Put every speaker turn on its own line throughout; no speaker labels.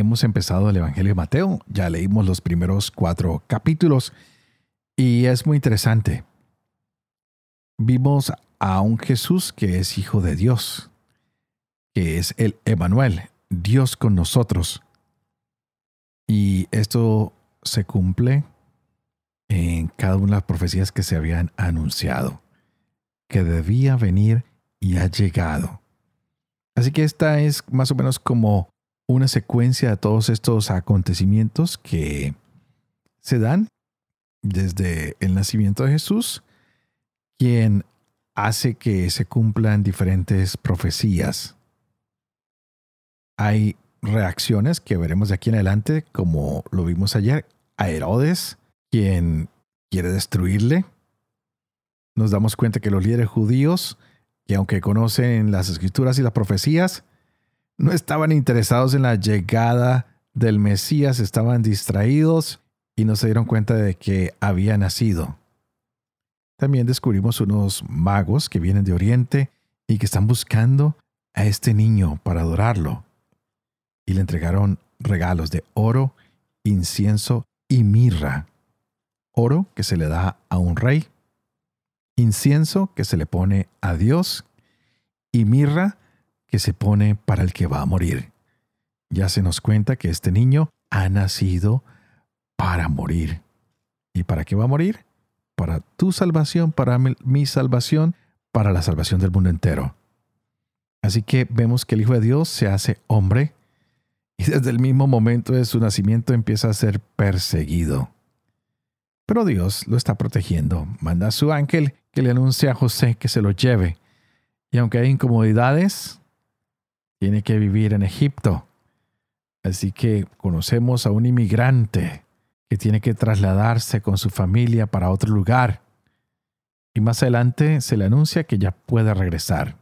Hemos empezado el Evangelio de Mateo, ya leímos los primeros cuatro capítulos y es muy interesante. Vimos a un Jesús que es hijo de Dios, que es el Emanuel, Dios con nosotros. Y esto se cumple en cada una de las profecías que se habían anunciado, que debía venir y ha llegado. Así que esta es más o menos como una secuencia de todos estos acontecimientos que se dan desde el nacimiento de Jesús, quien hace que se cumplan diferentes profecías. Hay reacciones que veremos de aquí en adelante, como lo vimos ayer, a Herodes, quien quiere destruirle. Nos damos cuenta que los líderes judíos, que aunque conocen las escrituras y las profecías, no estaban interesados en la llegada del Mesías, estaban distraídos y no se dieron cuenta de que había nacido. También descubrimos unos magos que vienen de Oriente y que están buscando a este niño para adorarlo. Y le entregaron regalos de oro, incienso y mirra. Oro que se le da a un rey, incienso que se le pone a Dios y mirra que se pone para el que va a morir. Ya se nos cuenta que este niño ha nacido para morir. ¿Y para qué va a morir? Para tu salvación, para mi salvación, para la salvación del mundo entero. Así que vemos que el Hijo de Dios se hace hombre y desde el mismo momento de su nacimiento empieza a ser perseguido. Pero Dios lo está protegiendo. Manda a su ángel que le anuncie a José que se lo lleve. Y aunque hay incomodidades, tiene que vivir en Egipto. Así que conocemos a un inmigrante que tiene que trasladarse con su familia para otro lugar. Y más adelante se le anuncia que ya puede regresar.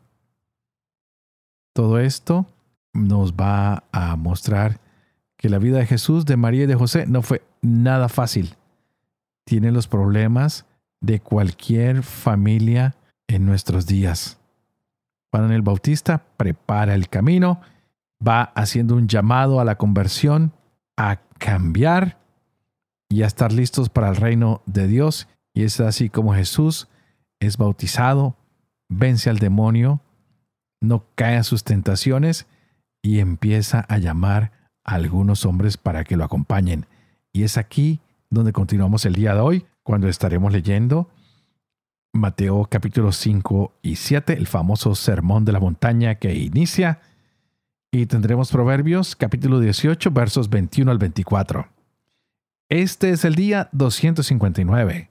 Todo esto nos va a mostrar que la vida de Jesús, de María y de José no fue nada fácil. Tiene los problemas de cualquier familia en nuestros días. Juan el Bautista prepara el camino, va haciendo un llamado a la conversión, a cambiar y a estar listos para el reino de Dios. Y es así como Jesús es bautizado, vence al demonio, no cae a sus tentaciones y empieza a llamar a algunos hombres para que lo acompañen. Y es aquí donde continuamos el día de hoy, cuando estaremos leyendo Mateo capítulo 5 y 7, el famoso sermón de la montaña que inicia. Y tendremos Proverbios capítulo 18 versos 21 al 24. Este es el día 259.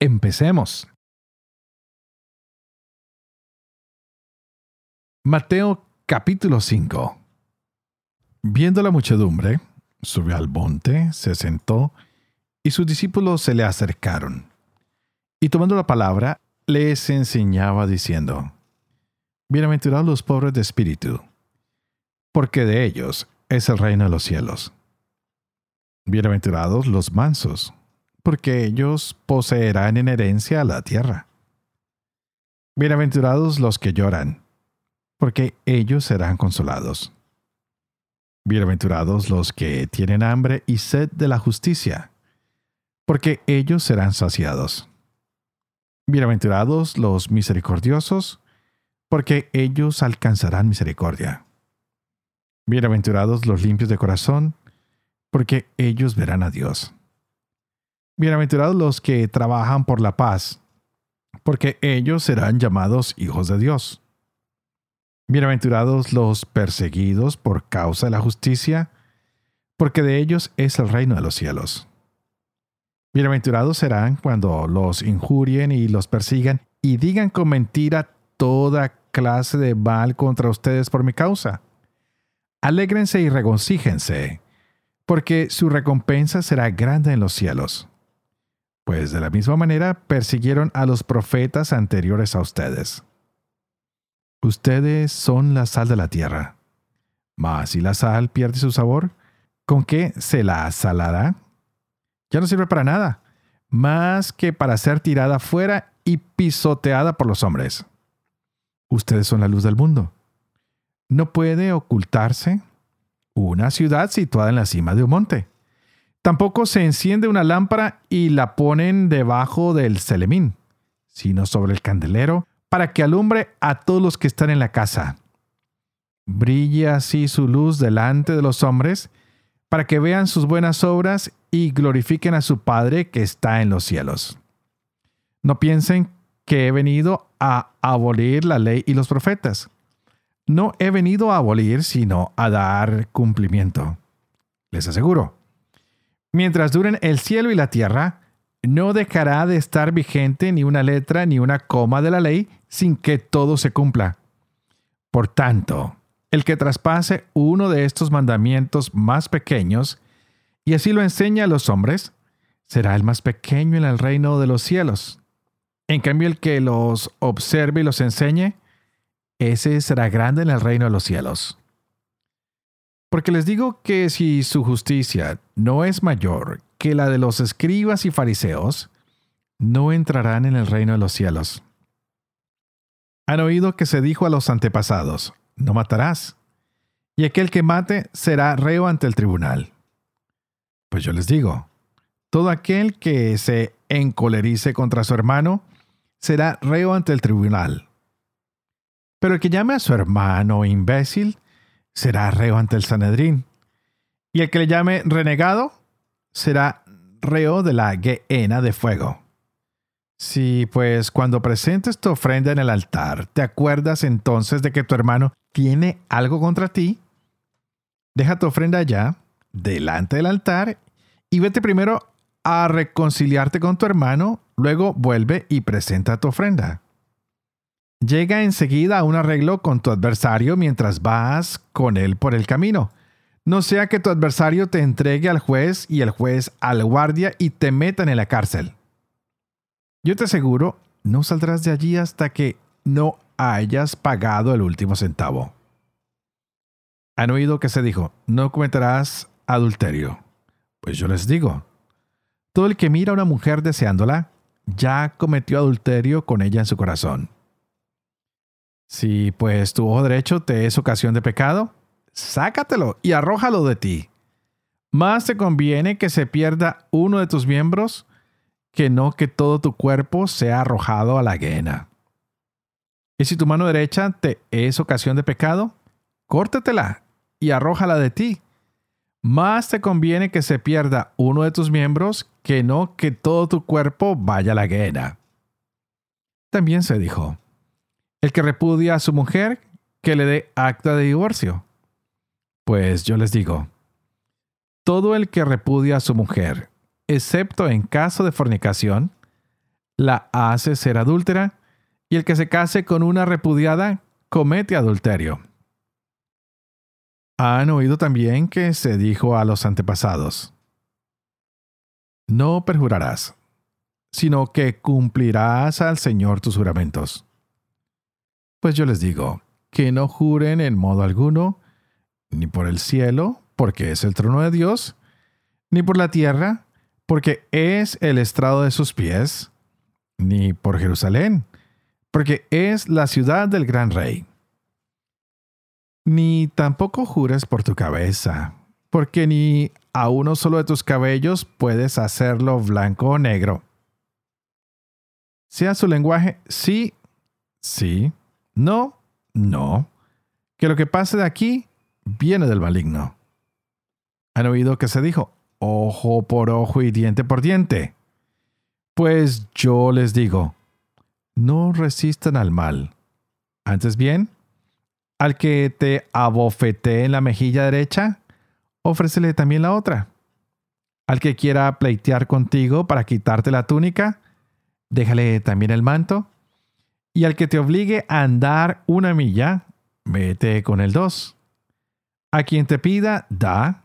Empecemos. Mateo capítulo 5. Viendo la muchedumbre, subió al monte, se sentó, y sus discípulos se le acercaron. Y tomando la palabra, les enseñaba diciendo, Bienaventurados los pobres de espíritu, porque de ellos es el reino de los cielos. Bienaventurados los mansos, porque ellos poseerán en herencia la tierra. Bienaventurados los que lloran, porque ellos serán consolados. Bienaventurados los que tienen hambre y sed de la justicia, porque ellos serán saciados. Bienaventurados los misericordiosos, porque ellos alcanzarán misericordia. Bienaventurados los limpios de corazón, porque ellos verán a Dios. Bienaventurados los que trabajan por la paz, porque ellos serán llamados hijos de Dios. Bienaventurados los perseguidos por causa de la justicia, porque de ellos es el reino de los cielos. Bienaventurados serán cuando los injurien y los persigan y digan con mentira toda clase de mal contra ustedes por mi causa. Alégrense y regocíjense, porque su recompensa será grande en los cielos. Pues de la misma manera persiguieron a los profetas anteriores a ustedes. Ustedes son la sal de la tierra. Mas si la sal pierde su sabor, ¿con qué se la salará? Ya no sirve para nada, más que para ser tirada fuera y pisoteada por los hombres. Ustedes son la luz del mundo. No puede ocultarse una ciudad situada en la cima de un monte. Tampoco se enciende una lámpara y la ponen debajo del celemín, sino sobre el candelero, para que alumbre a todos los que están en la casa. Brille así su luz delante de los hombres, para que vean sus buenas obras y glorifiquen a su Padre que está en los cielos. No piensen que he venido a abolir la ley y los profetas. No he venido a abolir, sino a dar cumplimiento. Les aseguro, mientras duren el cielo y la tierra, no dejará de estar vigente ni una letra ni una coma de la ley sin que todo se cumpla. Por tanto, el que traspase uno de estos mandamientos más pequeños y así lo enseña a los hombres, será el más pequeño en el reino de los cielos. En cambio, el que los observe y los enseñe, ese será grande en el reino de los cielos. Porque les digo que si su justicia no es mayor que la de los escribas y fariseos, no entrarán en el reino de los cielos. Han oído que se dijo a los antepasados, no matarás, y aquel que mate será reo ante el tribunal. Pues yo les digo, todo aquel que se encolerice contra su hermano será reo ante el tribunal. Pero el que llame a su hermano imbécil será reo ante el Sanedrín. Y el que le llame renegado será reo de la gehenna de fuego. Si, pues, cuando presentes tu ofrenda en el altar, te acuerdas entonces de que tu hermano tiene algo contra ti, deja tu ofrenda allá, delante del altar, y vete primero a reconciliarte con tu hermano, luego vuelve y presenta tu ofrenda. Llega enseguida a un arreglo con tu adversario mientras vas con él por el camino. No sea que tu adversario te entregue al juez y el juez al guardia y te metan en la cárcel. Yo te aseguro, no saldrás de allí hasta que no hayas pagado el último centavo. Han oído que se dijo, no cometerás adulterio. Pues yo les digo, todo el que mira a una mujer deseándola, ya cometió adulterio con ella en su corazón. Si pues tu ojo derecho te es ocasión de pecado, sácatelo y arrójalo de ti. Más te conviene que se pierda uno de tus miembros que no que todo tu cuerpo sea arrojado a la guena. Y si tu mano derecha te es ocasión de pecado, córtatela y arrójala de ti. Más te conviene que se pierda uno de tus miembros que no que todo tu cuerpo vaya a la guena. También se dijo, el que repudia a su mujer, que le dé acta de divorcio. Pues yo les digo, todo el que repudia a su mujer, excepto en caso de fornicación, la hace ser adúltera, y el que se case con una repudiada comete adulterio. Han oído también que se dijo a los antepasados, no perjurarás, sino que cumplirás al Señor tus juramentos. Pues yo les digo, que no juren en modo alguno, ni por el cielo, porque es el trono de Dios, ni por la tierra, porque es el estrado de sus pies, ni por Jerusalén, porque es la ciudad del gran rey. Ni tampoco jures por tu cabeza, porque ni a uno solo de tus cabellos puedes hacerlo blanco o negro. Sea su lenguaje sí, sí, no, no, que lo que pase de aquí viene del maligno. ¿Han oído que se dijo ojo por ojo y diente por diente? Pues yo les digo, no resistan al mal. Antes bien, al que te abofetee en la mejilla derecha, ofrécele también la otra. Al que quiera pleitear contigo para quitarte la túnica, déjale también el manto. Y al que te obligue a andar una milla, vete con el dos. A quien te pida, da,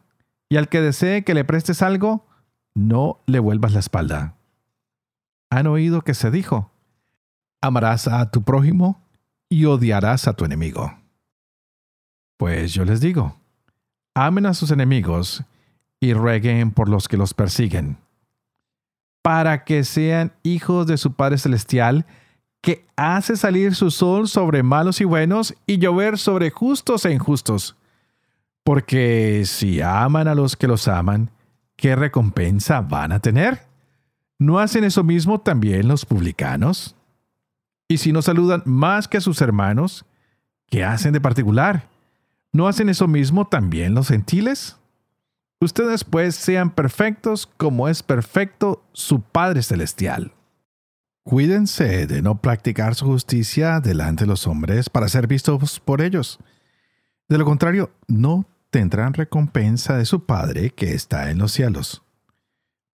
y al que desee que le prestes algo, no le vuelvas la espalda. Han oído que se dijo, amarás a tu prójimo y odiarás a tu enemigo. Pues yo les digo, amen a sus enemigos y rueguen por los que los persiguen, para que sean hijos de su Padre Celestial, que hace salir su sol sobre malos y buenos y llover sobre justos e injustos. Porque si aman a los que los aman, ¿qué recompensa van a tener? ¿No hacen eso mismo también los publicanos? Y si no saludan más que a sus hermanos, ¿qué hacen de particular? ¿No hacen eso mismo también los gentiles? Ustedes pues sean perfectos como es perfecto su Padre Celestial. Cuídense de no practicar su justicia delante de los hombres para ser vistos por ellos. De lo contrario, no tendrán recompensa de su Padre que está en los cielos.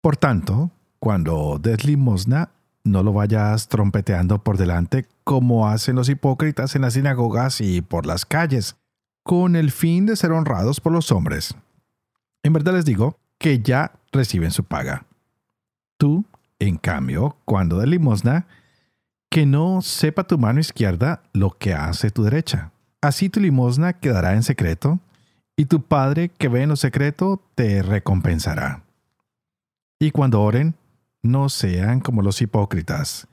Por tanto, cuando des limosna, no lo vayas trompeteando por delante como hacen los hipócritas en las sinagogas y por las calles, con el fin de ser honrados por los hombres. En verdad les digo que ya reciben su paga. Tú en cambio, cuando de limosna, que no sepa tu mano izquierda lo que hace tu derecha. Así tu limosna quedará en secreto, y tu Padre que ve en lo secreto te recompensará. Y cuando oren, no sean como los hipócritas,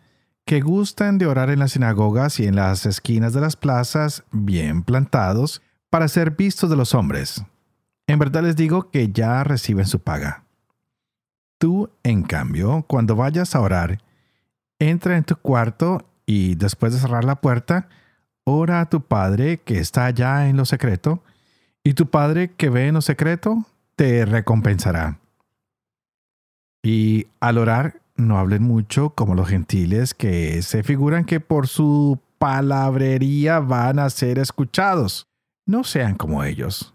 que gustan de orar en las sinagogas y en las esquinas de las plazas, bien plantados, para ser vistos de los hombres. En verdad les digo que ya reciben su paga. Tú, en cambio, cuando vayas a orar, entra en tu cuarto y después de cerrar la puerta, ora a tu Padre que está allá en lo secreto, y tu Padre que ve en lo secreto te recompensará. Y al orar, no hablen mucho como los gentiles que se figuran que por su palabrería van a ser escuchados. No sean como ellos,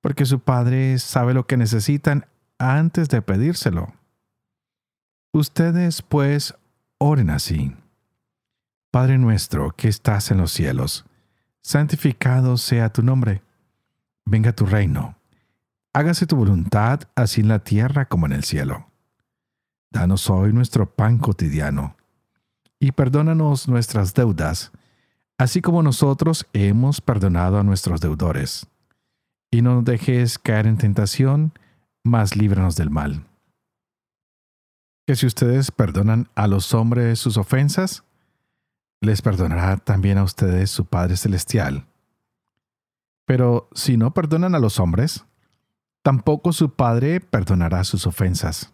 porque su Padre sabe lo que necesitan antes de pedírselo. Ustedes pues oren así. Padre nuestro que estás en los cielos, santificado sea tu nombre. Venga tu reino. Hágase tu voluntad así en la tierra como en el cielo. Danos hoy nuestro pan cotidiano. Y perdónanos nuestras deudas, así como nosotros hemos perdonado a nuestros deudores. Y no nos dejes caer en tentación, mas líbranos del mal que si ustedes perdonan a los hombres sus ofensas, les perdonará también a ustedes su Padre Celestial. Pero si no perdonan a los hombres, tampoco su Padre perdonará sus ofensas.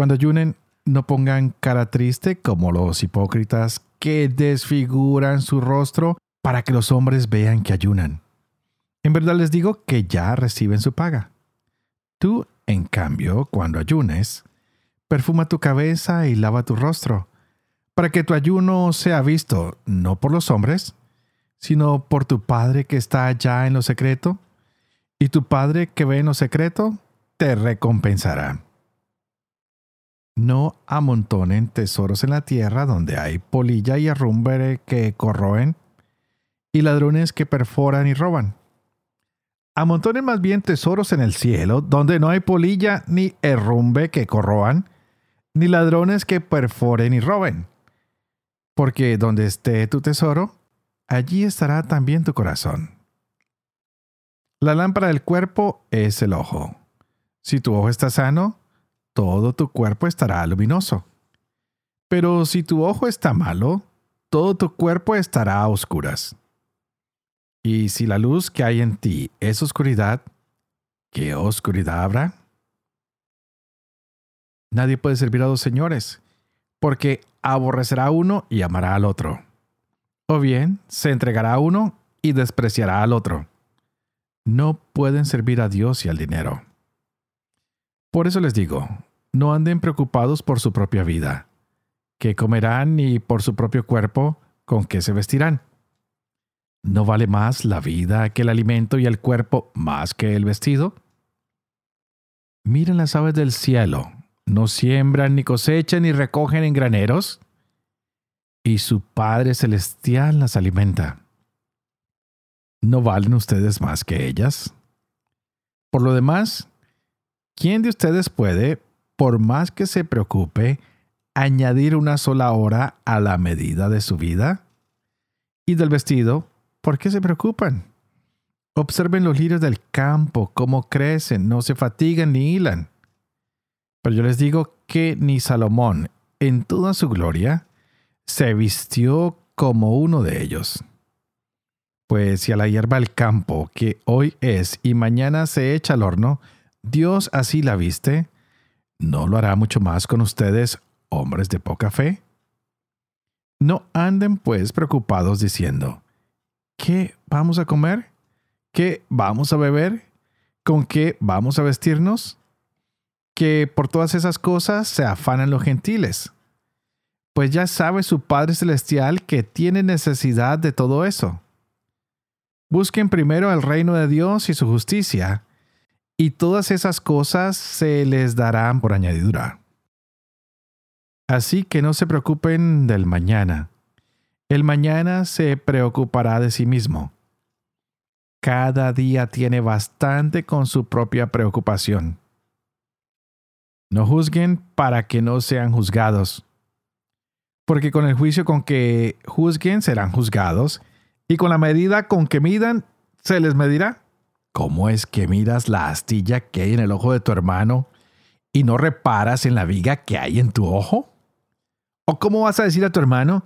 Cuando ayunen, no pongan cara triste como los hipócritas que desfiguran su rostro para que los hombres vean que ayunan. En verdad les digo que ya reciben su paga. Tú, en cambio, cuando ayunes, perfuma tu cabeza y lava tu rostro, para que tu ayuno sea visto no por los hombres, sino por tu Padre que está allá en lo secreto, y tu Padre que ve en lo secreto te recompensará. No amontonen tesoros en la tierra donde hay polilla y arrumbre que corroen, y ladrones que perforan y roban. Amontonen más bien tesoros en el cielo, donde no hay polilla ni herrumbe que corroan, ni ladrones que perforen y roben. Porque donde esté tu tesoro, allí estará también tu corazón. La lámpara del cuerpo es el ojo. Si tu ojo está sano, todo tu cuerpo estará luminoso. Pero si tu ojo está malo, todo tu cuerpo estará a oscuras. Y si la luz que hay en ti es oscuridad, ¿qué oscuridad habrá? Nadie puede servir a dos señores, porque aborrecerá uno y amará al otro. O bien se entregará a uno y despreciará al otro. No pueden servir a Dios y al dinero. Por eso les digo, no anden preocupados por su propia vida, qué comerán ni por su propio cuerpo, con qué se vestirán. ¿No vale más la vida que el alimento y el cuerpo más que el vestido? Miren las aves del cielo, no siembran ni cosechan ni recogen en graneros, y su Padre Celestial las alimenta. ¿No valen ustedes más que ellas? Por lo demás, ¿quién de ustedes puede, por más que se preocupe, añadir una sola hora a la medida de su vida? Y del vestido, ¿por qué se preocupan? Observen los lirios del campo, cómo crecen, no se fatigan ni hilan. Pero yo les digo que ni Salomón, en toda su gloria, se vistió como uno de ellos. Pues si a la hierba del campo, que hoy es y mañana se echa al horno, Dios así la viste, ¿no lo hará mucho más con ustedes, hombres de poca fe? No anden pues preocupados diciendo, ¿qué vamos a comer? ¿Qué vamos a beber? ¿Con qué vamos a vestirnos? Que por todas esas cosas se afanan los gentiles. Pues ya sabe su Padre Celestial que tiene necesidad de todo eso. Busquen primero el reino de Dios y su justicia, y todas esas cosas se les darán por añadidura. Así que no se preocupen del mañana. El mañana se preocupará de sí mismo cada día tiene bastante con su propia preocupación. No juzguen para que no sean juzgados, porque con el juicio con que juzguen serán juzgados, y con la medida con que midan se les medirá. ¿Cómo es que miras la astilla que hay en el ojo de tu hermano y no reparas en la viga que hay en tu ojo? ¿O cómo vas a decir a tu hermano,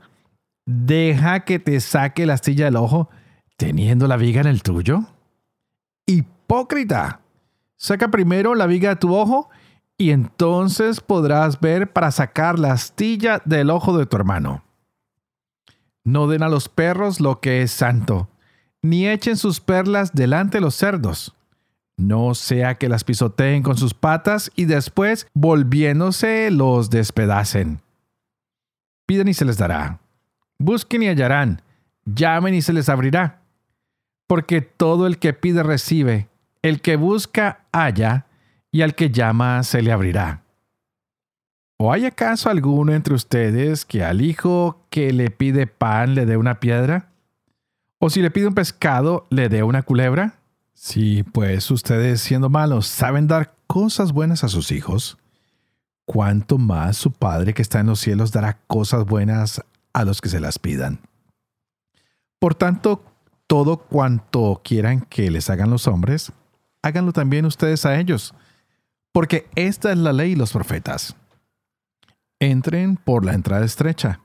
deja que te saque la astilla del ojo teniendo la viga en el tuyo? Hipócrita. Saca primero la viga de tu ojo y entonces podrás ver para sacar la astilla del ojo de tu hermano. No den a los perros lo que es santo, ni echen sus perlas delante de los cerdos. No sea que las pisoteen con sus patas y después, volviéndose, los despedacen. Piden y se les dará. Busquen y hallarán. Llamen y se les abrirá porque todo el que pide recibe, el que busca halla, y al que llama se le abrirá. ¿O hay acaso alguno entre ustedes que al hijo que le pide pan le dé una piedra? ¿O si le pide un pescado le dé una culebra? Si pues ustedes siendo malos saben dar cosas buenas a sus hijos, ¿cuánto más su Padre que está en los cielos dará cosas buenas a los que se las pidan? Por tanto, todo cuanto quieran que les hagan los hombres, háganlo también ustedes a ellos, porque esta es la ley y los profetas. Entren por la entrada estrecha,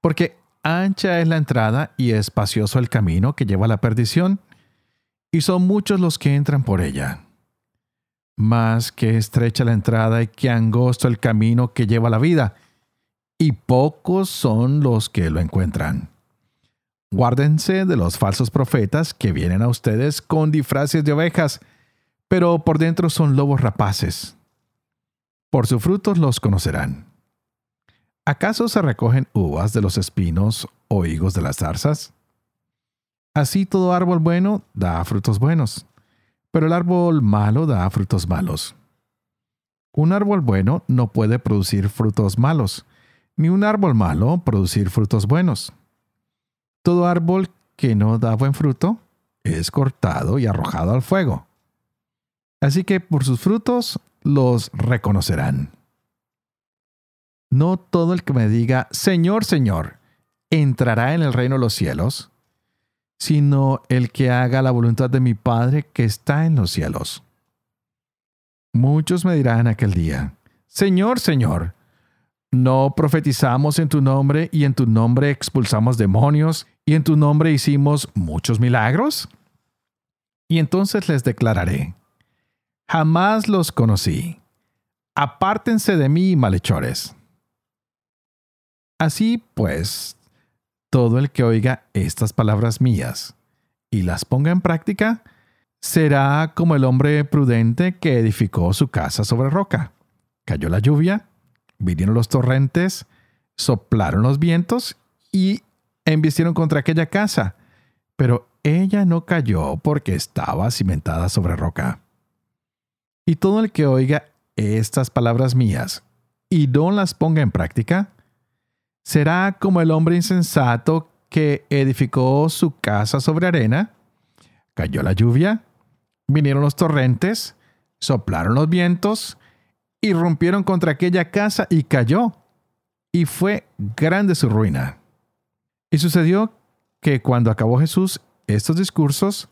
porque ancha es la entrada y espacioso el camino que lleva a la perdición, y son muchos los que entran por ella. Más que estrecha la entrada y que angosto el camino que lleva a la vida, y pocos son los que lo encuentran. Guárdense de los falsos profetas que vienen a ustedes con disfraces de ovejas, pero por dentro son lobos rapaces. Por sus frutos los conocerán. ¿Acaso se recogen uvas de los espinos o higos de las zarzas? Así todo árbol bueno da frutos buenos, pero el árbol malo da frutos malos. Un árbol bueno no puede producir frutos malos, ni un árbol malo producir frutos buenos. Todo árbol que no da buen fruto es cortado y arrojado al fuego. Así que por sus frutos los reconocerán. No todo el que me diga, Señor, Señor, entrará en el reino de los cielos, sino el que haga la voluntad de mi Padre que está en los cielos. Muchos me dirán aquel día, Señor, Señor, ¿no profetizamos en tu nombre y en tu nombre expulsamos demonios y en tu nombre hicimos muchos milagros? Y entonces les declararé, jamás los conocí. Apártense de mí, malhechores. Así pues, todo el que oiga estas palabras mías y las ponga en práctica, será como el hombre prudente que edificó su casa sobre roca. Cayó la lluvia, vinieron los torrentes, soplaron los vientos y embistieron contra aquella casa, pero ella no cayó porque estaba cimentada sobre roca. Y todo el que oiga estas palabras mías y no las ponga en práctica, será como el hombre insensato que edificó su casa sobre arena, cayó la lluvia, vinieron los torrentes, soplaron los vientos y rompieron contra aquella casa y cayó. Y fue grande su ruina. Y sucedió que cuando acabó Jesús estos discursos,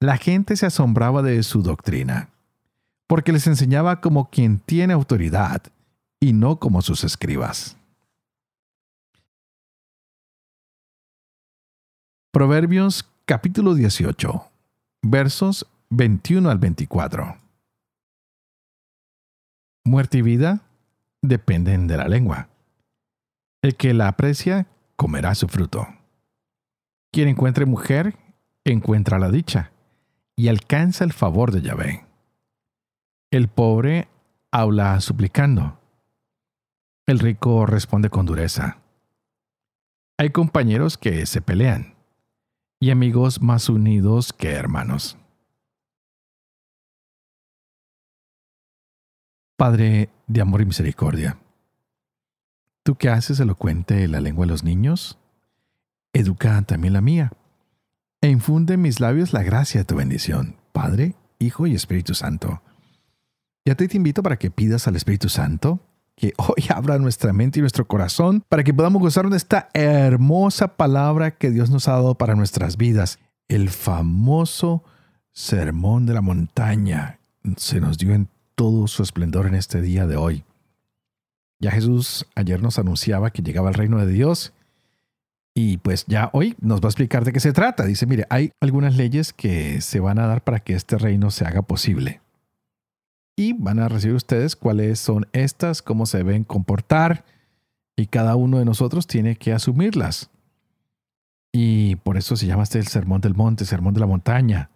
la gente se asombraba de su doctrina, porque les enseñaba como quien tiene autoridad y no como sus escribas. Proverbios capítulo 18, versos 21 al 24. Muerte y vida dependen de la lengua. El que la aprecia comerá su fruto. Quien encuentre mujer, encuentra la dicha y alcanza el favor de Yahvé. El pobre habla suplicando. El rico responde con dureza. Hay compañeros que se pelean y amigos más unidos que hermanos. Padre de amor y misericordia, tú que haces elocuente la lengua de los niños, educa también la mía, e infunde en mis labios la gracia de tu bendición, Padre, Hijo y Espíritu Santo. Ya te invito para que pidas al Espíritu Santo que hoy abra nuestra mente y nuestro corazón para que podamos gozar de esta hermosa palabra que Dios nos ha dado para nuestras vidas. El famoso sermón de la montaña se nos dio en todo su esplendor en este día de hoy. Ya Jesús ayer nos anunciaba que llegaba el reino de Dios y pues ya hoy nos va a explicar de qué se trata. Dice, mire, hay algunas leyes que se van a dar para que este reino se haga posible y van a recibir ustedes cuáles son estas, cómo se deben comportar y cada uno de nosotros tiene que asumirlas. Y por eso se llama este el Sermón del Monte, Sermón de la Montaña.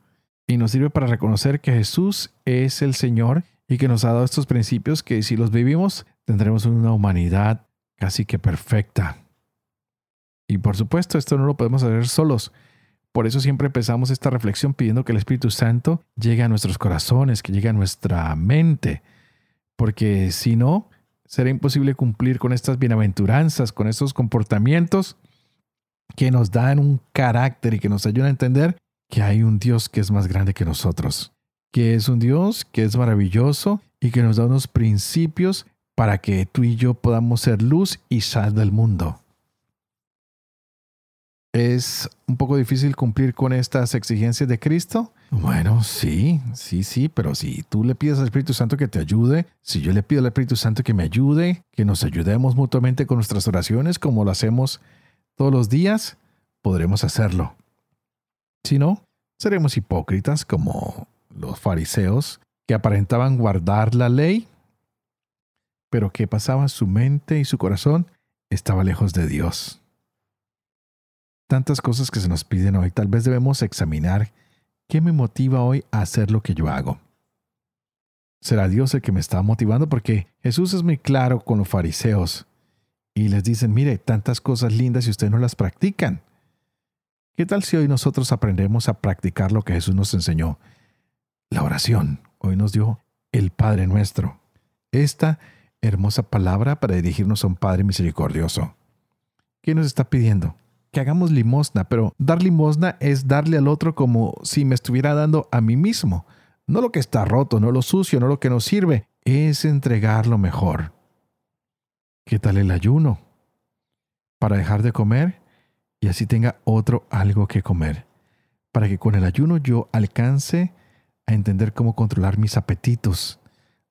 Y nos sirve para reconocer que Jesús es el Señor y que nos ha dado estos principios que si los vivimos tendremos una humanidad casi que perfecta. Y por supuesto, esto no lo podemos hacer solos. Por eso siempre empezamos esta reflexión pidiendo que el Espíritu Santo llegue a nuestros corazones, que llegue a nuestra mente, porque si no, será imposible cumplir con estas bienaventuranzas, con estos comportamientos que nos dan un carácter y que nos ayudan a entender que hay un Dios que es más grande que nosotros, que es un Dios que es maravilloso y que nos da unos principios para que tú y yo podamos ser luz y sal del mundo. ¿Es un poco difícil cumplir con estas exigencias de Cristo? Bueno, sí, sí, sí, pero si tú le pides al Espíritu Santo que te ayude, si yo le pido al Espíritu Santo que me ayude, que nos ayudemos mutuamente con nuestras oraciones como lo hacemos todos los días, podremos hacerlo. Si no, seremos hipócritas como los fariseos que aparentaban guardar la ley, pero que pasaban su mente y su corazón estaba lejos de Dios tantas cosas que se nos piden hoy, tal vez debemos examinar qué me motiva hoy a hacer lo que yo hago. ¿Será Dios el que me está motivando? Porque Jesús es muy claro con los fariseos y les dicen, mire, tantas cosas lindas y ustedes no las practican. ¿Qué tal si hoy nosotros aprendemos a practicar lo que Jesús nos enseñó? La oración. Hoy nos dio el Padre nuestro. Esta hermosa palabra para dirigirnos a un Padre misericordioso. ¿Qué nos está pidiendo? Que hagamos limosna, pero dar limosna es darle al otro como si me estuviera dando a mí mismo. No lo que está roto, no lo sucio, no lo que nos sirve, es entregar lo mejor. ¿Qué tal el ayuno? Para dejar de comer y así tenga otro algo que comer. Para que con el ayuno yo alcance a entender cómo controlar mis apetitos,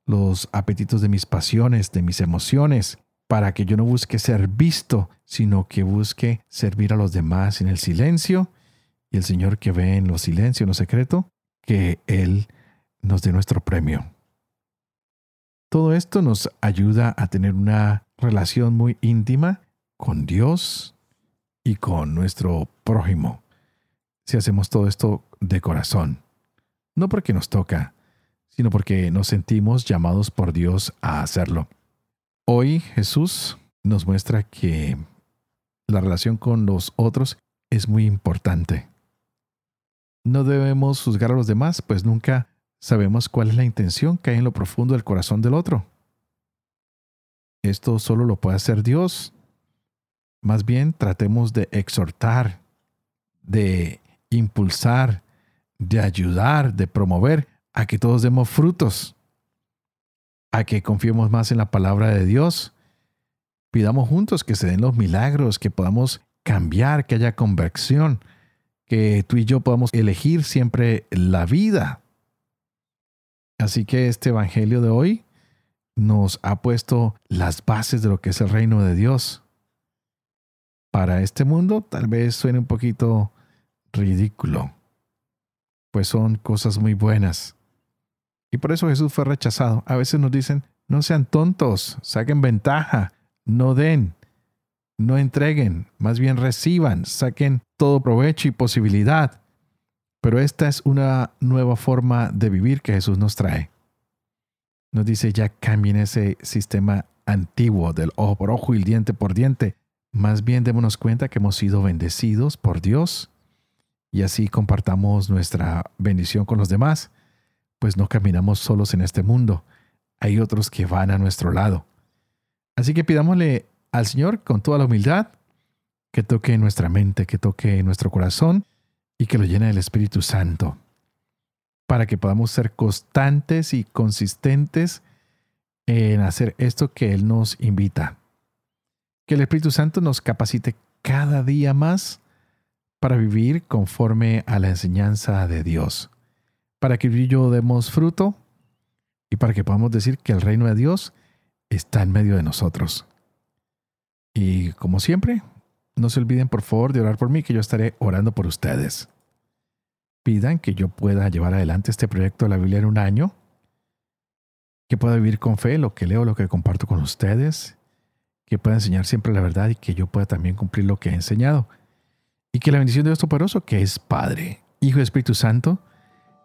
los apetitos de mis pasiones, de mis emociones, para que yo no busque ser visto, sino que busque servir a los demás en el silencio y el Señor que ve en lo silencio, en lo secreto, que Él nos dé nuestro premio. Todo esto nos ayuda a tener una relación muy íntima con Dios y con nuestro prójimo, si hacemos todo esto de corazón, no porque nos toca, sino porque nos sentimos llamados por Dios a hacerlo. Hoy Jesús nos muestra que la relación con los otros es muy importante. No debemos juzgar a los demás, pues nunca sabemos cuál es la intención que hay en lo profundo del corazón del otro. Esto solo lo puede hacer Dios. Más bien tratemos de exhortar, de impulsar, de ayudar, de promover a que todos demos frutos, a que confiemos más en la palabra de Dios. Pidamos juntos que se den los milagros, que podamos cambiar, que haya conversión, que tú y yo podamos elegir siempre la vida. Así que este Evangelio de hoy nos ha puesto las bases de lo que es el reino de Dios. Para este mundo tal vez suene un poquito ridículo, pues son cosas muy buenas. Y por eso Jesús fue rechazado. A veces nos dicen, no sean tontos, saquen ventaja, no den, no entreguen, más bien reciban, saquen todo provecho y posibilidad. Pero esta es una nueva forma de vivir que Jesús nos trae. Nos dice, ya cambien ese sistema antiguo del ojo por ojo y el diente por diente. Más bien démonos cuenta que hemos sido bendecidos por Dios y así compartamos nuestra bendición con los demás, pues no caminamos solos en este mundo. Hay otros que van a nuestro lado. Así que pidámosle al Señor con toda la humildad que toque nuestra mente, que toque nuestro corazón y que lo llene del Espíritu Santo, para que podamos ser constantes y consistentes en hacer esto que Él nos invita. Que el Espíritu Santo nos capacite cada día más para vivir conforme a la enseñanza de Dios, para que yo demos fruto y para que podamos decir que el reino de Dios está en medio de nosotros. Y como siempre, no se olviden por favor de orar por mí, que yo estaré orando por ustedes. Pidan que yo pueda llevar adelante este proyecto de la Biblia en un año, que pueda vivir con fe lo que leo, lo que comparto con ustedes, que pueda enseñar siempre la verdad y que yo pueda también cumplir lo que he enseñado. Y que la bendición de Dios Todopoderoso, que es Padre, Hijo y Espíritu Santo,